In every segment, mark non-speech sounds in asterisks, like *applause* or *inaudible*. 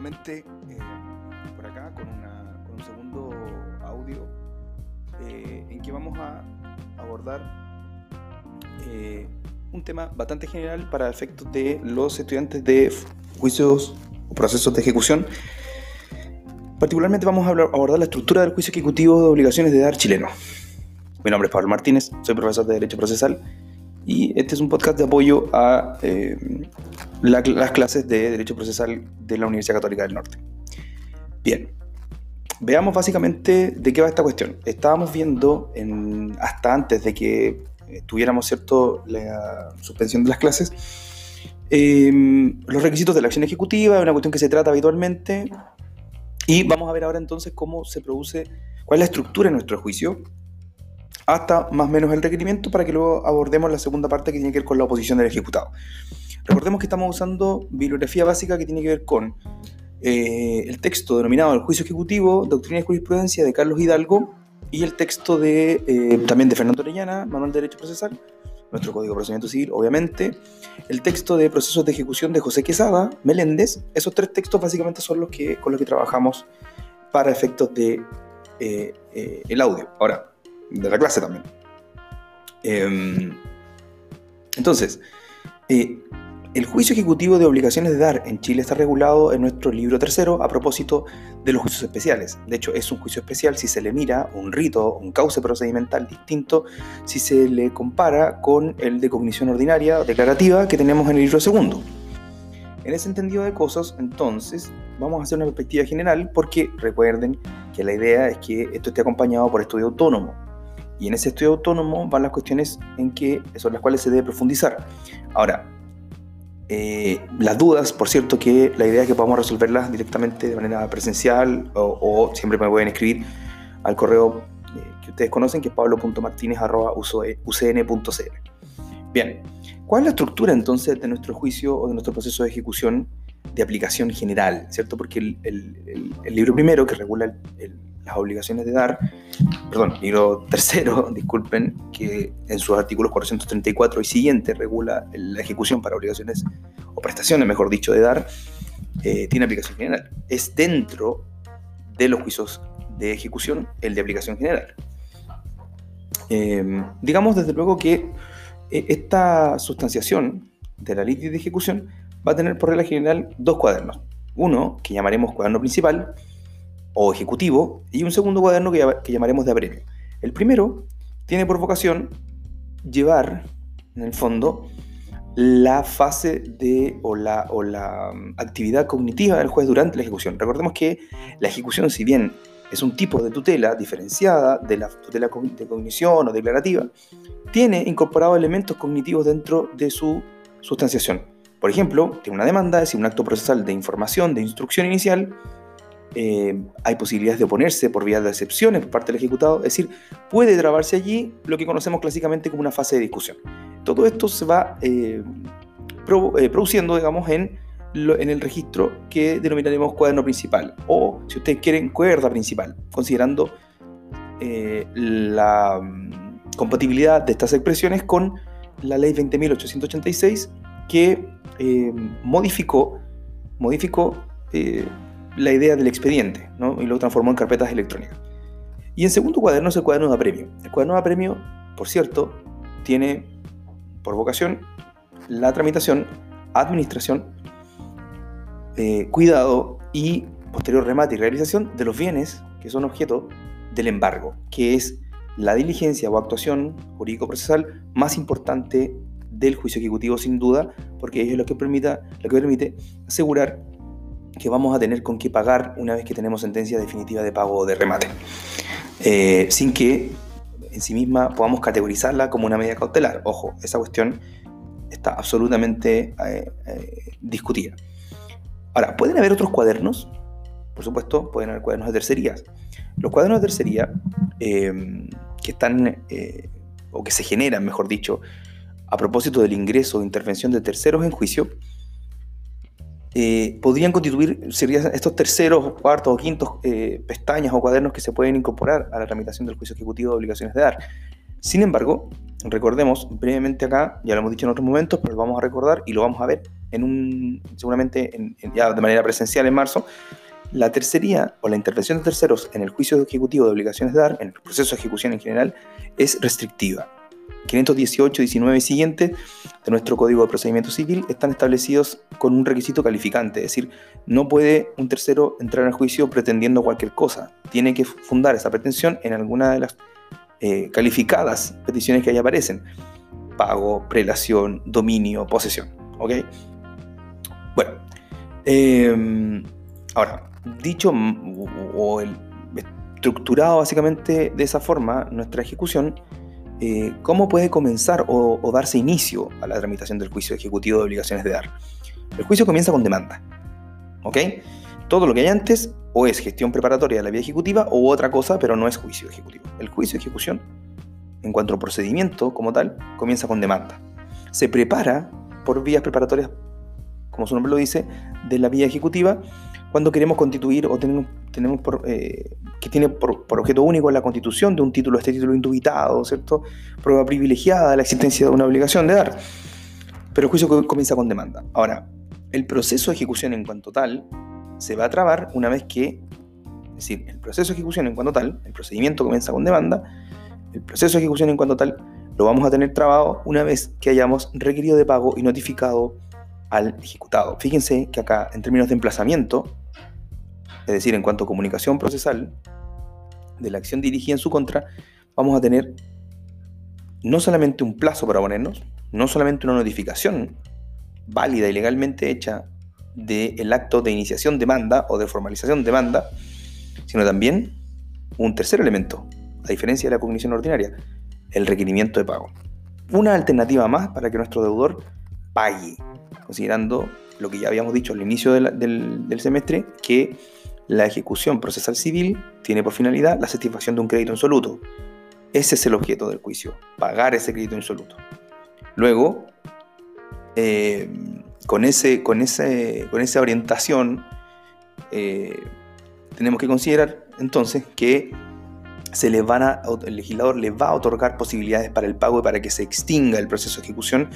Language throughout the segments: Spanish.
nuevamente eh, por acá con, un segundo audio eh, en que vamos a abordar eh, un tema bastante general para efectos de los estudiantes de juicios o procesos de ejecución. Particularmente vamos a abordar la estructura del juicio ejecutivo de obligaciones de dar chileno. Mi nombre es Pablo Martínez, soy profesor de Derecho Procesal y este es un podcast de apoyo a las clases de Derecho Procesal de la Universidad Católica del Norte. Bien, veamos básicamente de qué va esta cuestión. Estábamos viendo en, hasta antes de que eh, tuviéramos cierto la suspensión de las clases em, los requisitos de la acción ejecutiva, una cuestión que se trata habitualmente. Y vamos a ver ahora entonces cómo se produce, cuál es la estructura de nuestro juicio, hasta más o menos el requerimiento para que luego abordemos la segunda parte que tiene que ver con la oposición del ejecutado. Recordemos que estamos usando bibliografía básica que tiene que ver con eh, el texto denominado El juicio ejecutivo, Doctrina y Jurisprudencia de Carlos Hidalgo y el texto de, eh, también de Fernando Orellana, Manual de Derecho Procesal, nuestro Código de Procedimiento Civil, obviamente, el texto de Procesos de Ejecución de José Quesada, Meléndez. Esos tres textos básicamente son los que, con los que trabajamos para efectos de eh, el audio, ahora, de la clase también. Em, entonces, el juicio ejecutivo de obligaciones de dar en Chile está regulado en nuestro libro tercero a propósito de los juicios especiales. De hecho, es un juicio especial si se le mira un rito, un cauce procedimental distinto, si se le compara con el de cognición ordinaria declarativa que tenemos en el libro segundo. En ese entendido de cosas, entonces, vamos a hacer una perspectiva general porque recuerden que la idea es que esto esté acompañado por estudio autónomo. Y en ese estudio autónomo van las cuestiones en que son las cuales se debe profundizar. Ahora, eh, las dudas, por cierto, que la idea es que podamos resolverlas directamente de manera presencial o, siempre me pueden escribir al correo eh, que ustedes conocen, que es pablo.martinez.ucn.cl. Bien, ¿cuál es la estructura entonces de nuestro juicio o de nuestro proceso de ejecución de aplicación general? ¿Cierto? Porque el, libro primero que regula las obligaciones de dar perdón, libro tercero, *laughs* disculpen, que en sus artículos 434 y siguiente regula la ejecución para obligaciones o prestaciones, mejor dicho, de dar, eh, tiene aplicación general. Es dentro de los juicios de ejecución el de aplicación general. Em, digamos desde luego que eh, esta sustanciación de la ley de ejecución va a tener por regla general dos cuadernos. Uno que llamaremos cuaderno principal, o ejecutivo y un segundo cuaderno que, llamaremos de apremio. El primero tiene por vocación llevar, en el fondo, la fase de o la, o la mm, actividad cognitiva del juez durante la ejecución. Recordemos que la ejecución, si bien es un tipo de tutela diferenciada de la tutela de cognición o declarativa, tiene incorporado elementos cognitivos dentro de su sustanciación. Por ejemplo, tiene una demanda, es decir, un acto procesal de información, de instrucción inicial, eh, hay posibilidades de oponerse por vía de excepciones por parte del ejecutado, es decir, puede trabarse allí lo que conocemos clásicamente como una fase de discusión. Todo esto se va eh, eh, produciendo, digamos, en, el registro que denominaremos cuaderno principal, o si ustedes quieren, cuerda principal, considerando la mm, compatibilidad de estas expresiones con la ley 20.886 que modificó, modificó la idea del expediente ¿no? y lo transformó en carpetas electrónicas. Y en segundo cuaderno es el cuaderno de apremio. El cuaderno de apremio, por cierto, tiene por vocación la tramitación, administración, eh, cuidado y posterior remate y realización de los bienes que son objeto del embargo, que es la diligencia o actuación jurídico-procesal más importante del juicio ejecutivo sin duda, porque es lo que, permita, lo que permite asegurar que vamos a tener con qué pagar una vez que tenemos sentencia definitiva de pago de remate, eh, sin que en sí misma podamos categorizarla como una medida cautelar. Ojo, esa cuestión está absolutamente eh, eh, discutida. Ahora, ¿pueden haber otros cuadernos? Por supuesto, pueden haber cuadernos de tercerías. Los cuadernos de tercería que están, o que se generan, mejor dicho, a propósito del ingreso o intervención de terceros en juicio, eh, podrían constituir serían estos terceros, cuartos o quintos eh, pestañas o cuadernos que se pueden incorporar a la tramitación del juicio ejecutivo de obligaciones de dar. Sin embargo, recordemos brevemente acá, ya lo hemos dicho en otros momentos, pero lo vamos a recordar y lo vamos a ver en un, seguramente ya de manera presencial en marzo, la tercería o la intervención de terceros en el juicio ejecutivo de obligaciones de dar, en el proceso de ejecución en general, es restrictiva. 518, 19 y siguientes de nuestro Código de Procedimiento Civil están establecidos con un requisito calificante, es decir, no puede un tercero entrar al juicio pretendiendo cualquier cosa, tiene que fundar esa pretensión en alguna de las eh, calificadas peticiones que ahí aparecen, pago, prelación, dominio, posesión, ¿ok? Bueno, em, ahora, dicho o estructurado básicamente de esa forma nuestra ejecución, eh, ¿cómo puede comenzar o, darse inicio a la tramitación del juicio ejecutivo de obligaciones de dar? El juicio comienza con demanda. ¿Ok? Todo lo que hay antes o es gestión preparatoria de la vía ejecutiva o otra cosa, pero no es juicio ejecutivo. El juicio de ejecución, en cuanto al procedimiento como tal, comienza con demanda. Se prepara por vías preparatorias, como su nombre lo dice, de la vía ejecutiva cuando queremos constituir o tenemos, tenemos eh, que tiene por, objeto único la constitución de un título, este título indubitado, ¿cierto? Prueba privilegiada de la existencia de una obligación de dar. Pero el juicio comienza con demanda. Ahora, el proceso de ejecución en cuanto tal se va a trabar una vez que, es decir, el proceso de ejecución en cuanto tal, el procedimiento comienza con demanda, el proceso de ejecución en cuanto tal lo vamos a tener trabado una vez que hayamos requerido de pago y notificado al ejecutado. Fíjense que acá, en términos de emplazamiento, es decir, en cuanto a comunicación procesal de la acción dirigida en su contra, vamos a tener no solamente un plazo para ponernos, no solamente una notificación válida y legalmente hecha del acto de iniciación de demanda o de formalización de demanda, sino también un tercer elemento, a diferencia de la cognición ordinaria, el requerimiento de pago. Una alternativa más para que nuestro deudor pague, considerando lo que ya habíamos dicho al inicio del, semestre, que la ejecución procesal civil tiene por finalidad la satisfacción de un crédito insoluto. Ese es el objeto del juicio, pagar ese crédito insoluto. Luego, eh, con, ese, con, ese, con esa orientación, eh, tenemos que considerar entonces que se le van a, el legislador le va a otorgar posibilidades para el pago y para que se extinga el proceso de ejecución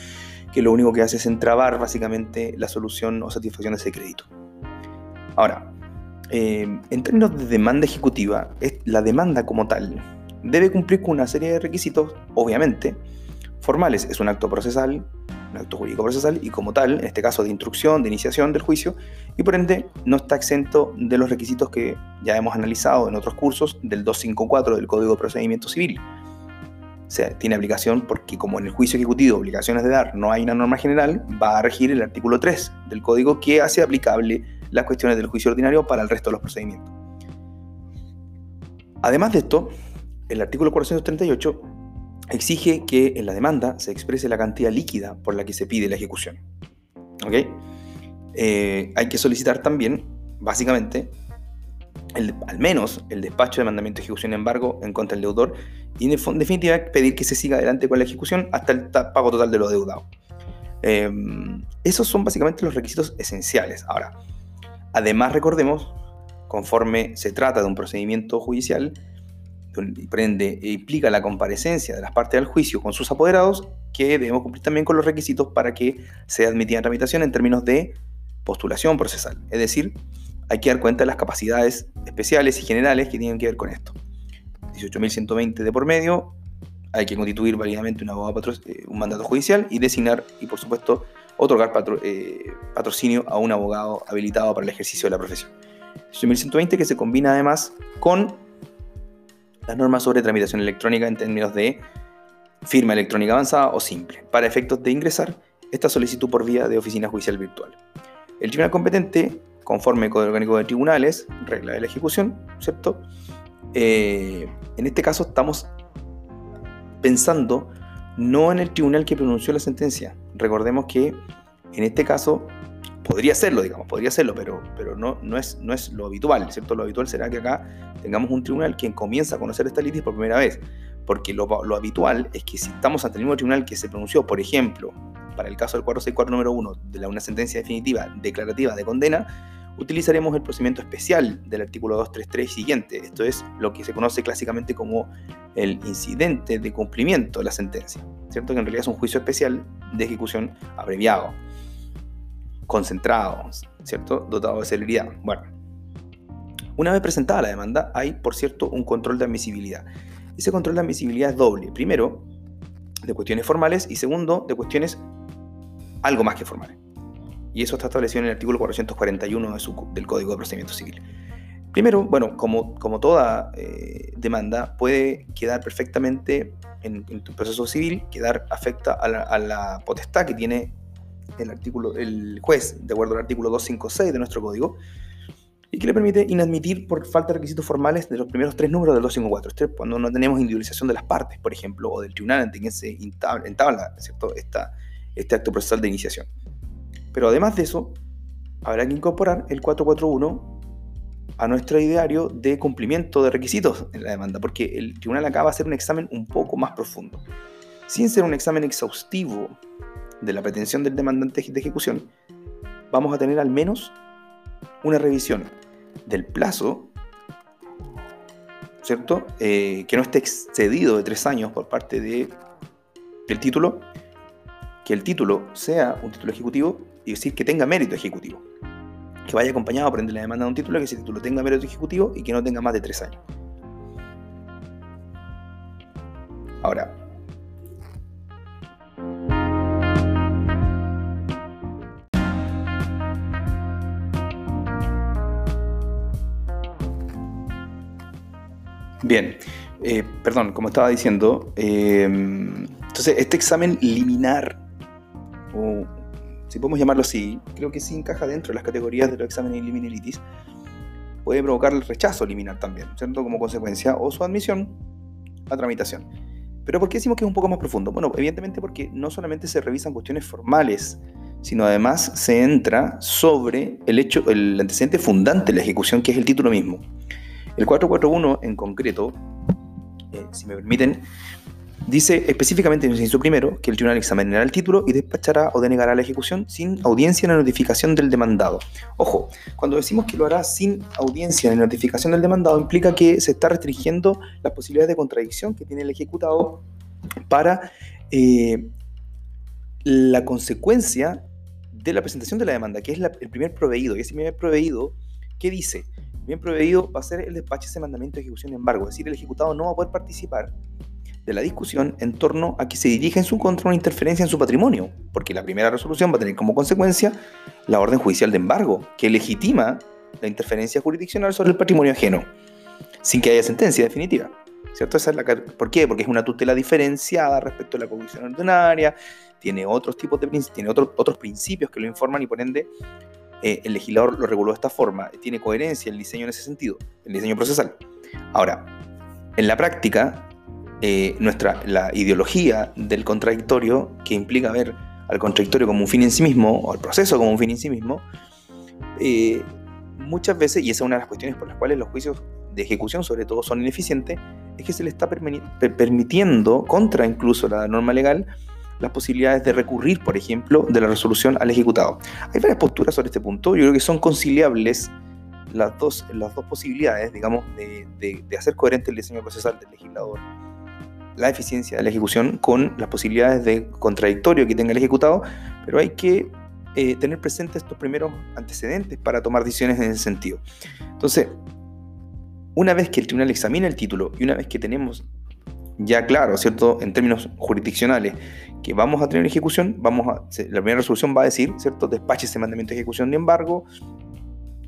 que lo único que hace es entrabar básicamente la solución o satisfacción de ese crédito. Ahora, eh, en términos de demanda ejecutiva, la demanda como tal debe cumplir con una serie de requisitos, obviamente, formales. Es un acto procesal, un acto jurídico procesal, y como tal, en este caso de instrucción, de iniciación del juicio, y por ende no está exento de los requisitos que ya hemos analizado en otros cursos del 254 del Código de Procedimiento Civil sea, tiene aplicación porque como en el juicio ejecutivo obligaciones de dar no hay una norma general, va a regir el artículo 3 del código que hace aplicable las cuestiones del juicio ordinario para el resto de los procedimientos. Además de esto, el artículo 438 exige que en la demanda se exprese la cantidad líquida por la que se pide la ejecución. ¿Ok? Eh, hay que solicitar también, básicamente, al menos el despacho de mandamiento de ejecución embargo en contra del deudor y en definitiva pedir que se siga adelante con la ejecución hasta el pago total de lo deudado. Em, esos son básicamente los requisitos esenciales. Ahora, además recordemos, conforme se trata de un procedimiento judicial, prende implica la comparecencia de las partes del juicio con sus apoderados, que debemos cumplir también con los requisitos para que sea admitida en tramitación en términos de postulación procesal. Es decir, hay que dar cuenta de las capacidades especiales y generales que tienen que ver con esto. 18.120 de por medio, hay que constituir válidamente un, eh, un mandato judicial y designar y por supuesto otorgar eh, patrocinio a un abogado habilitado para el ejercicio de la profesión. 18.120 que se combina además con las normas sobre tramitación electrónica en términos de firma electrónica avanzada o simple, para efectos de ingresar esta solicitud por vía de oficina judicial virtual. El tribunal competente conforme con el orgánico de tribunales, regla de la ejecución, ¿cierto? Eh, en este caso estamos pensando no en el tribunal que pronunció la sentencia. Recordemos que en este caso podría serlo, digamos, podría serlo, pero, pero no, no, es, no es lo habitual, ¿cierto? Lo habitual será que acá tengamos un tribunal que comienza a conocer esta litis por primera vez, porque lo, lo habitual es que si estamos ante el mismo tribunal que se pronunció, por ejemplo, para el caso del 464 número 1 de la, una sentencia definitiva declarativa de condena, utilizaremos el procedimiento especial del artículo 233 siguiente. Esto es lo que se conoce clásicamente como el incidente de cumplimiento de la sentencia, ¿cierto? Que en realidad es un juicio especial de ejecución abreviado. concentrado, ¿cierto? Dotado de celeridad. Bueno, una vez presentada la demanda, hay, por cierto, un control de admisibilidad. Ese control de admisibilidad es doble. Primero, de cuestiones formales y segundo, de cuestiones algo más que formales. Y eso está establecido en el artículo 441 del Código de Procedimiento Civil. Primero, bueno, como, como toda eh, demanda, puede quedar perfectamente en, tu proceso civil, quedar afecta a la, a la, potestad que tiene el, artículo, el juez, de acuerdo al artículo 256 de nuestro código, y que le permite inadmitir por falta de requisitos formales de los primeros tres números del 254. Este cuando no tenemos individualización de las partes, por ejemplo, o del tribunal ante quien se entabla, ¿cierto? Esta, este acto procesal de iniciación. Pero además de eso, habrá que incorporar el 441 a nuestro ideario de cumplimiento de requisitos en la demanda, porque el tribunal acaba de hacer un examen un poco más profundo. Sin ser un examen exhaustivo de la pretensión del demandante de ejecución, vamos a tener al menos una revisión del plazo, ¿cierto? Eh, que no esté excedido de tres años por parte de, del título, que el título sea un título ejecutivo y decir que tenga mérito ejecutivo. Que vaya acompañado por ende la demanda de un título, que ese título tenga mérito ejecutivo y que no tenga más de tres años. Ahora, Bien, eh, perdón, como estaba diciendo, eh, entonces este examen liminar, o si podemos llamarlo así, creo que sí encaja dentro de las categorías de los exámenes liminalitis, puede provocar el rechazo liminar también, ¿cierto? Como consecuencia, o su admisión a tramitación. Pero ¿por qué decimos que es un poco más profundo? Bueno, evidentemente porque no solamente se revisan cuestiones formales, sino además se entra sobre el hecho, el antecedente fundante de la ejecución, que es el título mismo. El 441 en concreto, eh, si me permiten, dice específicamente en el inciso primero que el tribunal examinará el título y despachará o denegará la ejecución sin audiencia en la notificación del demandado. Ojo, cuando decimos que lo hará sin audiencia en la notificación del demandado implica que se está restringiendo las posibilidades de contradicción que tiene el ejecutado para eh, la consecuencia de la presentación de la demanda, que es el primer proveído. Y ese primer proveído, ¿qué dice? bien proveído va a ser el despacho de ese mandamiento de ejecución de embargo, es decir, el ejecutado no va a poder participar de la discusión en torno a que se dirija en su contra una interferencia en su patrimonio, porque la primera resolución va a tener como consecuencia la orden judicial de embargo, que legitima la interferencia jurisdiccional sobre el patrimonio ajeno, sin que haya sentencia definitiva. ¿Cierto? Esa es la, ¿Por qué? Porque es una tutela diferenciada respecto a la condición ordinaria, tiene otros tipos de tiene otros principios que lo informan y por ende eh, el legislador lo reguló de esta forma, tiene coherencia el diseño en ese sentido, el diseño procesal. Ahora, en la práctica, eh, nuestra, la ideología del contradictorio, que implica ver al contradictorio como un fin en sí mismo, o al proceso como un fin en sí mismo, eh, muchas veces, y esa es una de las cuestiones por las cuales los juicios de ejecución sobre todo son ineficientes, es que se le está permitiendo, contra incluso la norma legal, las posibilidades de recurrir, por ejemplo, de la resolución al ejecutado. Hay varias posturas sobre este punto, yo creo que son conciliables las dos, las dos posibilidades, digamos, de, de, hacer coherente el diseño procesal del legislador, la eficiencia de la ejecución con las posibilidades de contradictorio que tenga el ejecutado, pero hay que eh, tener presentes estos primeros antecedentes para tomar decisiones en ese sentido. Entonces, una vez que el tribunal examina el título y una vez que tenemos ya claro, ¿cierto? En términos jurisdiccionales, que vamos a tener ejecución, vamos a, la primera resolución va a decir, ¿cierto? Despache ese mandamiento de ejecución de embargo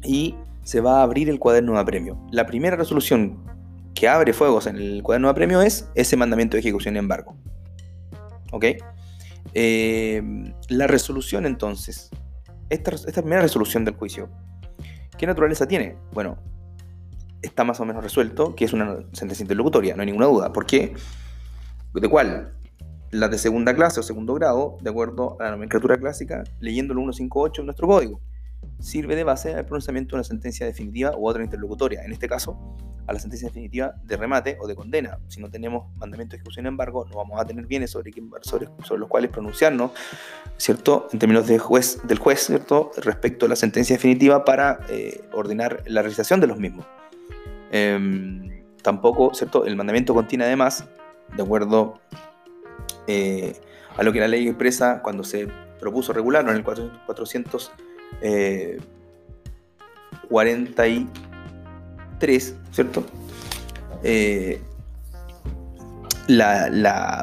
y se va a abrir el cuaderno de apremio. La primera resolución que abre fuegos en el cuaderno de apremio es ese mandamiento de ejecución de embargo. ¿Ok? Eh, la resolución entonces, esta, esta primera resolución del juicio, ¿qué naturaleza tiene? Bueno, está más o menos resuelto, que es una sentencia interlocutoria, no hay ninguna duda. ¿Por qué? ¿De cuál? La de segunda clase o segundo grado, de acuerdo a la nomenclatura clásica, leyendo el 158 en nuestro código, sirve de base al pronunciamiento de una sentencia definitiva u otra interlocutoria. En este caso, a la sentencia definitiva de remate o de condena. Si no tenemos mandamiento de ejecución, embargo, no vamos a tener bienes sobre, sobre, sobre los cuales pronunciarnos, ¿cierto? En términos de juez, del juez, ¿cierto? Respecto a la sentencia definitiva para eh, ordenar la realización de los mismos. Em, tampoco, ¿cierto? El mandamiento contiene además, de acuerdo eh, a lo que la ley expresa cuando se propuso regularlo en el 400, 43, ¿cierto? la,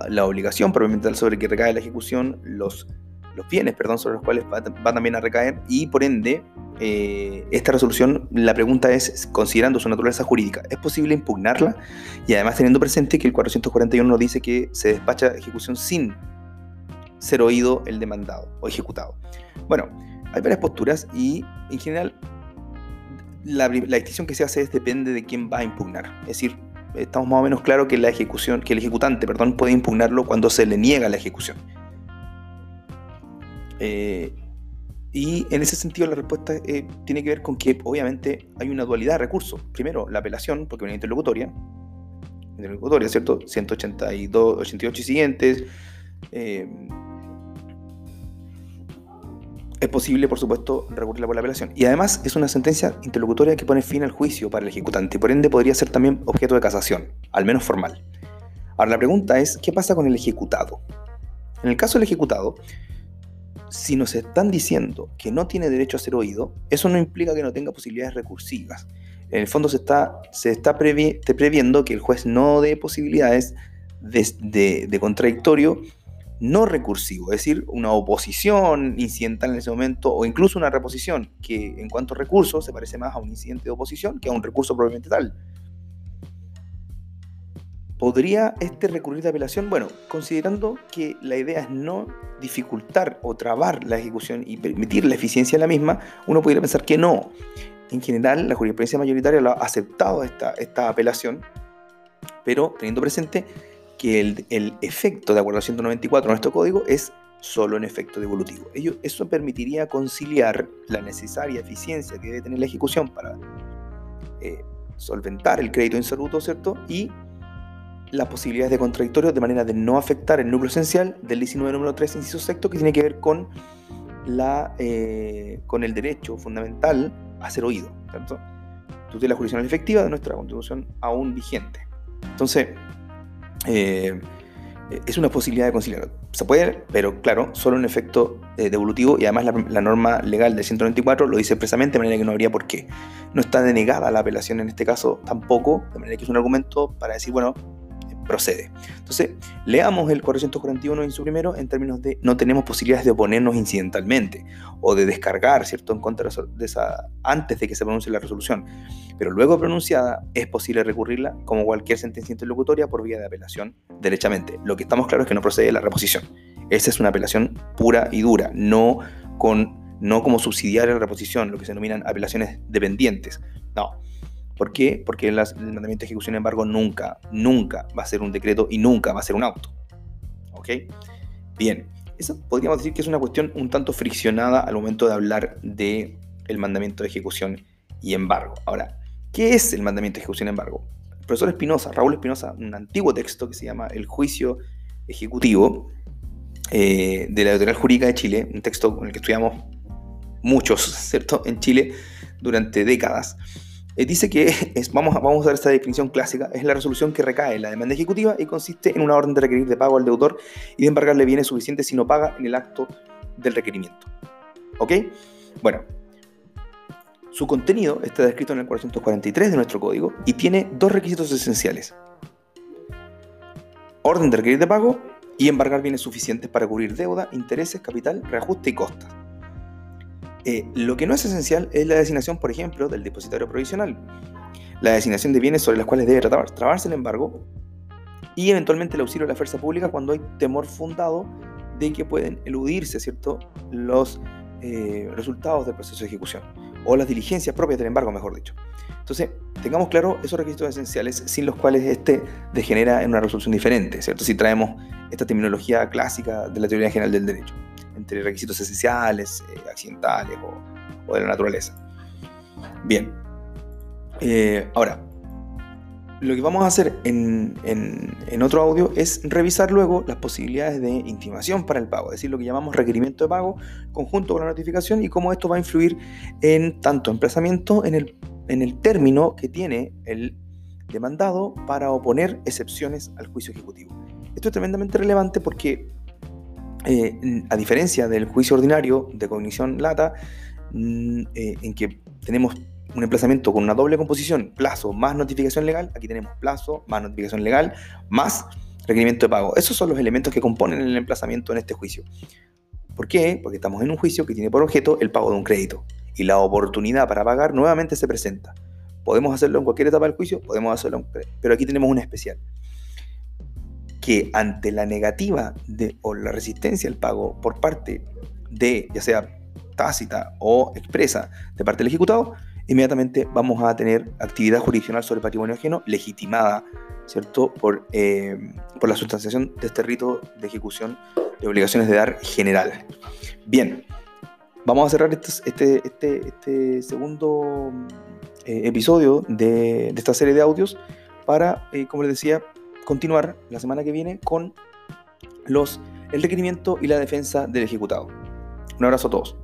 la, obligación propiamente sobre que recae la ejecución, los, los bienes, perdón, sobre los cuales va, también a recaer y por ende eh, esta resolución, la pregunta es, considerando su naturaleza jurídica, ¿es posible impugnarla? Y además teniendo presente que el 441 nos dice que se despacha ejecución sin ser oído el demandado o ejecutado. Bueno, hay varias posturas y en general la, la distinción que se hace es depende de quién va a impugnar. Es decir, estamos más o menos claros que la ejecución, que el ejecutante, perdón, puede impugnarlo cuando se le niega la ejecución. Eh, y en ese sentido la respuesta eh, tiene que ver con que obviamente hay una dualidad de recursos. Primero, la apelación, porque una interlocutoria, interlocutoria, ¿cierto? 182, 88 y siguientes. Eh, es posible, por supuesto, recurrirla por la apelación. Y además es una sentencia interlocutoria que pone fin al juicio para el ejecutante, por ende podría ser también objeto de casación, al menos formal. Ahora la pregunta es, ¿qué pasa con el ejecutado? En el caso del ejecutado, si nos están diciendo que no tiene derecho a ser oído, eso no implica que no tenga posibilidades recursivas. En el fondo se está, previendo que el juez no dé posibilidades de, de contradictorio no recursivo, es decir, una oposición incidental en ese momento o incluso una reposición que en cuanto a recursos se parece más a un incidente de oposición que a un recurso propiamente tal. ¿Podría este recurrir de apelación? Bueno, considerando que la idea es no dificultar o trabar la ejecución y permitir la eficiencia de la misma, uno podría pensar que no. En general, la jurisprudencia mayoritaria lo ha aceptado esta, esta apelación, pero teniendo presente que el, efecto, de acuerdo a 194 de nuestro código, es solo en efecto devolutivo. Eso permitiría conciliar la necesaria eficiencia que debe tener la ejecución para eh, solventar el crédito insoluto, ¿cierto? Y las posibilidades de contradictorio de manera de no afectar el núcleo esencial del 19 número 3, inciso sexto, que tiene que ver con, la, eh, con el derecho fundamental a ser oído, ¿cierto? Tutela jurisdiccional efectiva de nuestra constitución aún vigente. Entonces, eh, es una posibilidad de conciliar. Se puede, pero claro, solo en efecto eh, devolutivo y además la, norma legal del 194 lo dice expresamente de manera que no habría por qué. No está denegada la apelación en este caso tampoco, de manera que es un argumento para decir, bueno, procede. Entonces, leamos el 441 en su primero en términos de no tenemos posibilidades de oponernos incidentalmente o de descargar, ¿cierto?, en contra de esa, antes de que se pronuncie la resolución. Pero luego pronunciada, es posible recurrirla como cualquier sentencia interlocutoria por vía de apelación derechamente. Lo que estamos claros es que no procede de la reposición. Esa es una apelación pura y dura, no, con, no como subsidiaria la reposición, lo que se denominan apelaciones dependientes. No, ¿Por qué? Porque el mandamiento de ejecución, embargo, nunca, nunca va a ser un decreto y nunca va a ser un auto. ¿Ok? Bien, eso podríamos decir que es una cuestión un tanto friccionada al momento de hablar del el mandamiento de ejecución y embargo. Ahora, ¿qué es el mandamiento de ejecución y embargo? El profesor Espinosa, Raúl Espinosa, un antiguo texto que se llama El juicio ejecutivo eh, de la Editorial Jurídica de Chile, un texto con el que estudiamos muchos, *laughs* ¿cierto?, en Chile durante décadas. Eh, dice que *laughs* vamos, a, vamos a usar esta definición clásica, es la resolución que recae en la demanda ejecutiva y consiste en una orden de requerir de pago al deudor y de embargarle bienes suficientes si no paga en el acto del requerimiento. ¿Ok? Bueno, su contenido está descrito en el 443 de nuestro código y tiene dos requisitos esenciales. Orden de requerir de pago y embargar bienes suficientes para cubrir deuda, intereses, capital, reajuste y costas. Eh, lo que no es esencial es la designación, por ejemplo, del depositario provisional, la designación de bienes sobre las cuales debe trabarse el embargo y eventualmente el auxilio de la fuerza pública cuando hay temor fundado de que pueden eludirse ¿cierto? los eh, resultados del proceso de ejecución o las diligencias propias del embargo, mejor dicho. Entonces, tengamos claro esos requisitos esenciales sin los cuales este degenera en una resolución diferente, ¿cierto? Si traemos esta terminología clásica de la teoría general del derecho entre requisitos esenciales, eh, accidentales o, de la naturaleza. Bien, eh, ahora, lo que vamos a hacer en, otro audio es revisar luego las posibilidades de intimación para el pago, es decir, lo que llamamos requerimiento de pago conjunto con la notificación y cómo esto va a influir en tanto emplazamiento en el término que tiene el demandado para oponer excepciones al juicio ejecutivo. Esto es tremendamente relevante porque eh, a diferencia del juicio ordinario de cognición lata, mm, eh, en que tenemos un emplazamiento con una doble composición, plazo más notificación legal, aquí tenemos plazo más notificación legal más requerimiento de pago. Esos son los elementos que componen el emplazamiento en este juicio. ¿Por qué? Porque estamos en un juicio que tiene por objeto el pago de un crédito y la oportunidad para pagar nuevamente se presenta. Podemos hacerlo en cualquier etapa del juicio, podemos hacerlo en... Pero aquí tenemos una especial. Que ante la negativa o la resistencia al pago por parte de, ya sea tácita o expresa, de parte del ejecutado, inmediatamente vamos a tener actividad jurisdiccional sobre patrimonio ajeno legitimada, ¿cierto? Por, eh, por la sustanciación de este rito de ejecución de obligaciones de dar general. Bien, vamos a cerrar este, este, este, este segundo eh, episodio de, esta serie de audios para, eh, como les decía, continuar la semana que viene con los, el requerimiento y la defensa del ejecutado. Un abrazo a todos.